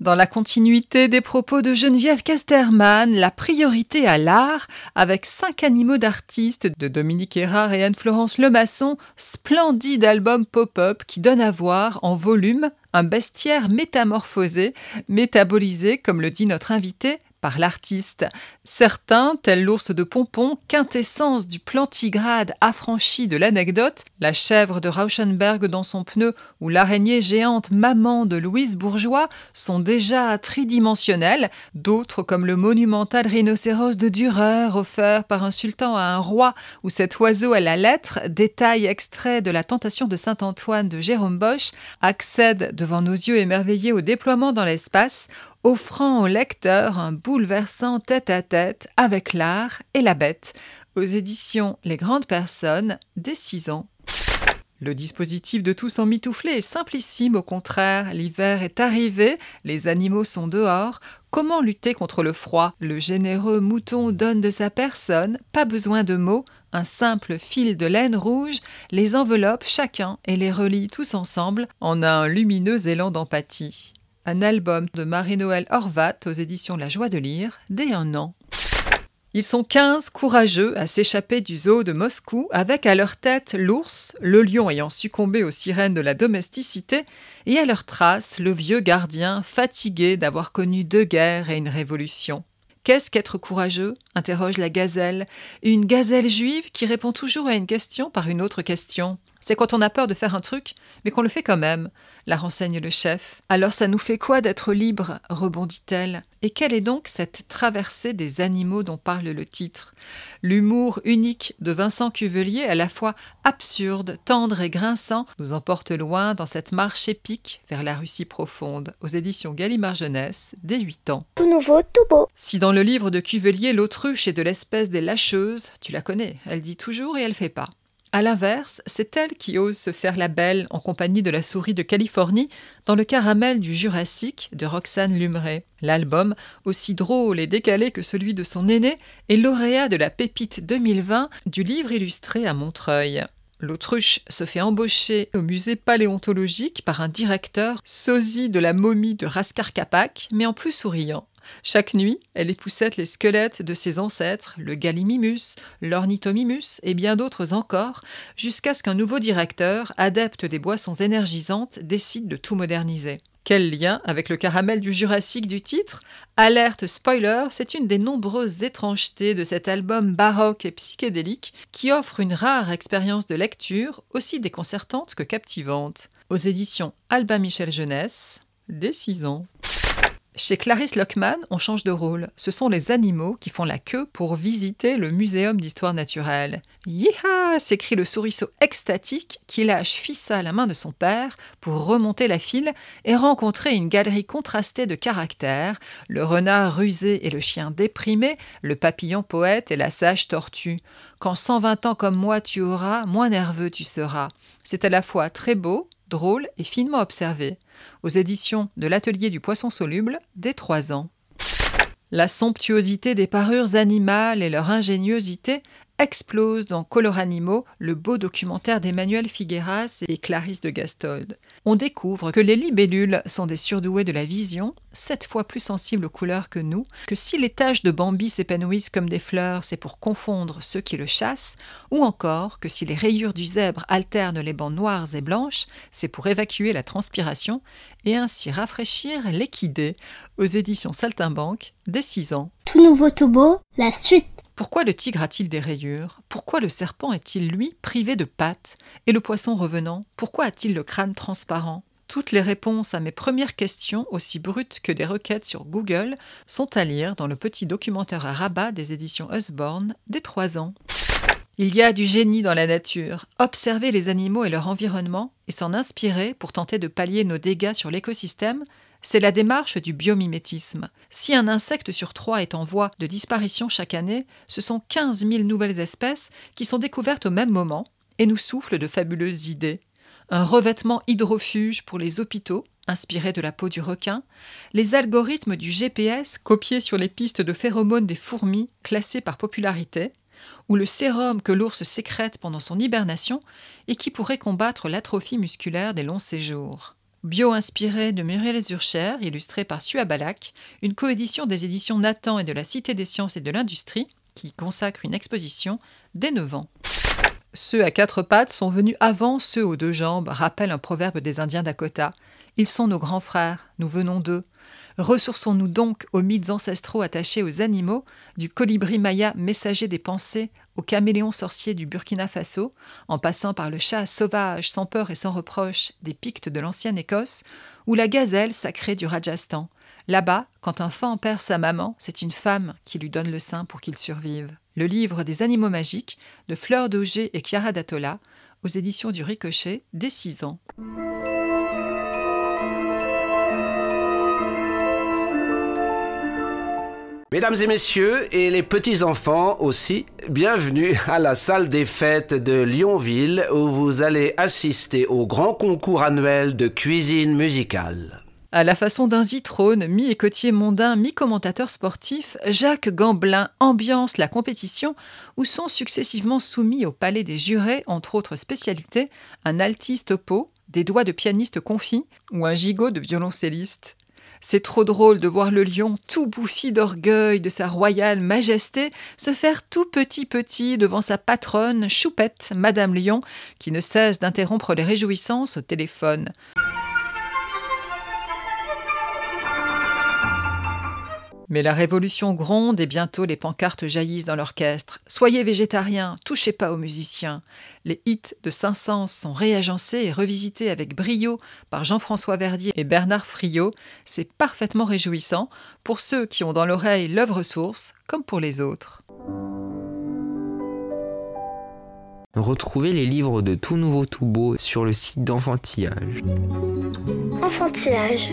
Dans la continuité des propos de Geneviève Casterman, la priorité à l'art, avec cinq animaux d'artistes de Dominique Erard et Anne-Florence Lemasson, splendide album pop-up qui donne à voir en volume un bestiaire métamorphosé, métabolisé, comme le dit notre invité, par l'artiste. Certains, tels l'ours de Pompon, quintessence du plantigrade affranchi de l'anecdote, la chèvre de Rauschenberg dans son pneu ou l'araignée géante maman de Louise Bourgeois, sont déjà tridimensionnels. D'autres, comme le monumental rhinocéros de Dürer offert par un sultan à un roi, ou cet oiseau à la lettre, détail extrait de la tentation de Saint-Antoine de Jérôme Bosch, accèdent devant nos yeux émerveillés au déploiement dans l'espace, offrant au lecteur un bouleversant tête-à-tête avec l'art et la bête, aux éditions Les Grandes Personnes, des 6 ans. Le dispositif de tous en mitouflé est simplissime, au contraire. L'hiver est arrivé, les animaux sont dehors. Comment lutter contre le froid? Le généreux mouton donne de sa personne, pas besoin de mots, un simple fil de laine rouge les enveloppe chacun et les relie tous ensemble en un lumineux élan d'empathie un album de Marie-Noël Horvat aux éditions La Joie de lire dès un an. Ils sont quinze courageux à s'échapper du zoo de Moscou avec à leur tête l'ours, le lion ayant succombé aux sirènes de la domesticité, et à leur trace le vieux gardien fatigué d'avoir connu deux guerres et une révolution. Qu'est-ce qu'être courageux? interroge la gazelle, une gazelle juive qui répond toujours à une question par une autre question. C'est quand on a peur de faire un truc, mais qu'on le fait quand même, la renseigne le chef. Alors ça nous fait quoi d'être libre rebondit-elle. Et quelle est donc cette traversée des animaux dont parle le titre? L'humour unique de Vincent Cuvelier, à la fois absurde, tendre et grinçant, nous emporte loin dans cette marche épique vers la Russie profonde, aux éditions Gallimard Jeunesse, dès 8 ans. Tout nouveau, tout beau. Si dans le livre de Cuvelier, l'autruche est de l'espèce des lâcheuses, tu la connais, elle dit toujours et elle fait pas. À l'inverse, c'est elle qui ose se faire la belle en compagnie de la souris de Californie dans le caramel du Jurassique de Roxane Lumray. L'album, aussi drôle et décalé que celui de son aîné, est lauréat de la Pépite 2020 du livre illustré à Montreuil. L'autruche se fait embaucher au musée paléontologique par un directeur sosie de la momie de Raskar Kapak, mais en plus souriant. Chaque nuit, elle époussette les squelettes de ses ancêtres, le Gallimimus, l'Ornithomimus et bien d'autres encore, jusqu'à ce qu'un nouveau directeur, adepte des boissons énergisantes, décide de tout moderniser. Quel lien avec le caramel du Jurassique du titre? Alerte spoiler, c'est une des nombreuses étrangetés de cet album baroque et psychédélique qui offre une rare expérience de lecture aussi déconcertante que captivante. Aux éditions Albin Michel Jeunesse, dès 6 ans. Chez Clarisse Lockman, on change de rôle. Ce sont les animaux qui font la queue pour visiter le Muséum d'histoire naturelle. Yiha s'écrie le souriceau extatique qui lâche Fissa la main de son père pour remonter la file et rencontrer une galerie contrastée de caractères, le renard rusé et le chien déprimé, le papillon poète et la sage tortue. Quand 120 ans comme moi tu auras, moins nerveux tu seras. C'est à la fois très beau, drôle et finement observé aux éditions de l'Atelier du Poisson Soluble dès trois ans. La somptuosité des parures animales et leur ingéniosité explose dans Color Animaux, le beau documentaire d'Emmanuel Figueras et Clarisse de Gastold. On découvre que les libellules sont des surdoués de la vision, sept fois plus sensibles aux couleurs que nous, que si les taches de Bambi s'épanouissent comme des fleurs, c'est pour confondre ceux qui le chassent, ou encore que si les rayures du zèbre alternent les bandes noires et blanches, c'est pour évacuer la transpiration et ainsi rafraîchir l'équidé, aux éditions Saltimbanque, dès 6 ans. Tout nouveau beau, la suite. Pourquoi le tigre a-t-il des rayures? Pourquoi le serpent est-il, lui, privé de pattes? Et le poisson revenant, pourquoi a-t-il le crâne transparent? Toutes les réponses à mes premières questions, aussi brutes que des requêtes sur Google, sont à lire dans le petit documentaire à rabat des éditions Usborne des trois ans. Il y a du génie dans la nature. Observer les animaux et leur environnement et s'en inspirer pour tenter de pallier nos dégâts sur l'écosystème, c'est la démarche du biomimétisme. Si un insecte sur trois est en voie de disparition chaque année, ce sont 15 000 nouvelles espèces qui sont découvertes au même moment et nous soufflent de fabuleuses idées. Un revêtement hydrofuge pour les hôpitaux, inspiré de la peau du requin, les algorithmes du GPS copiés sur les pistes de phéromones des fourmis classées par popularité, ou le sérum que l'ours sécrète pendant son hibernation et qui pourrait combattre l'atrophie musculaire des longs séjours. Bio-inspiré de Muriel Zurcher, illustré par Sua Balak, une coédition des éditions Nathan et de la Cité des sciences et de l'industrie, qui consacre une exposition dès 9 ans. Ceux à quatre pattes sont venus avant ceux aux deux jambes, rappelle un proverbe des Indiens Dakota. Ils sont nos grands frères, nous venons d'eux. Ressourçons-nous donc aux mythes ancestraux attachés aux animaux, du colibri maya messager des pensées au caméléon sorcier du Burkina Faso, en passant par le chat sauvage sans peur et sans reproche des Pictes de l'ancienne Écosse, ou la gazelle sacrée du Rajasthan. Là-bas, quand un fan perd sa maman, c'est une femme qui lui donne le sein pour qu'il survive. Le livre des animaux magiques de Fleur d'Auger et Chiara Datola, aux éditions du Ricochet, dès 6 ans. Mesdames et messieurs, et les petits-enfants aussi, bienvenue à la salle des fêtes de Lyonville où vous allez assister au grand concours annuel de cuisine musicale. À la façon d'un zitrone, mi-écotier mondain, mi-commentateur sportif, Jacques Gamblin ambiance la compétition où sont successivement soumis au palais des jurés, entre autres spécialités, un altiste pot, des doigts de pianiste confit ou un gigot de violoncelliste. C'est trop drôle de voir le lion, tout bouffi d'orgueil de sa royale majesté, se faire tout petit petit devant sa patronne, Choupette, Madame Lion, qui ne cesse d'interrompre les réjouissances au téléphone. Mais la révolution gronde et bientôt les pancartes jaillissent dans l'orchestre. Soyez végétariens, touchez pas aux musiciens. Les hits de Saint-Saëns sont réagencés et revisités avec brio par Jean-François Verdier et Bernard Friot. C'est parfaitement réjouissant pour ceux qui ont dans l'oreille l'œuvre source comme pour les autres. Retrouvez les livres de Tout Nouveau Tout Beau sur le site d'Enfantillage. Enfantillage.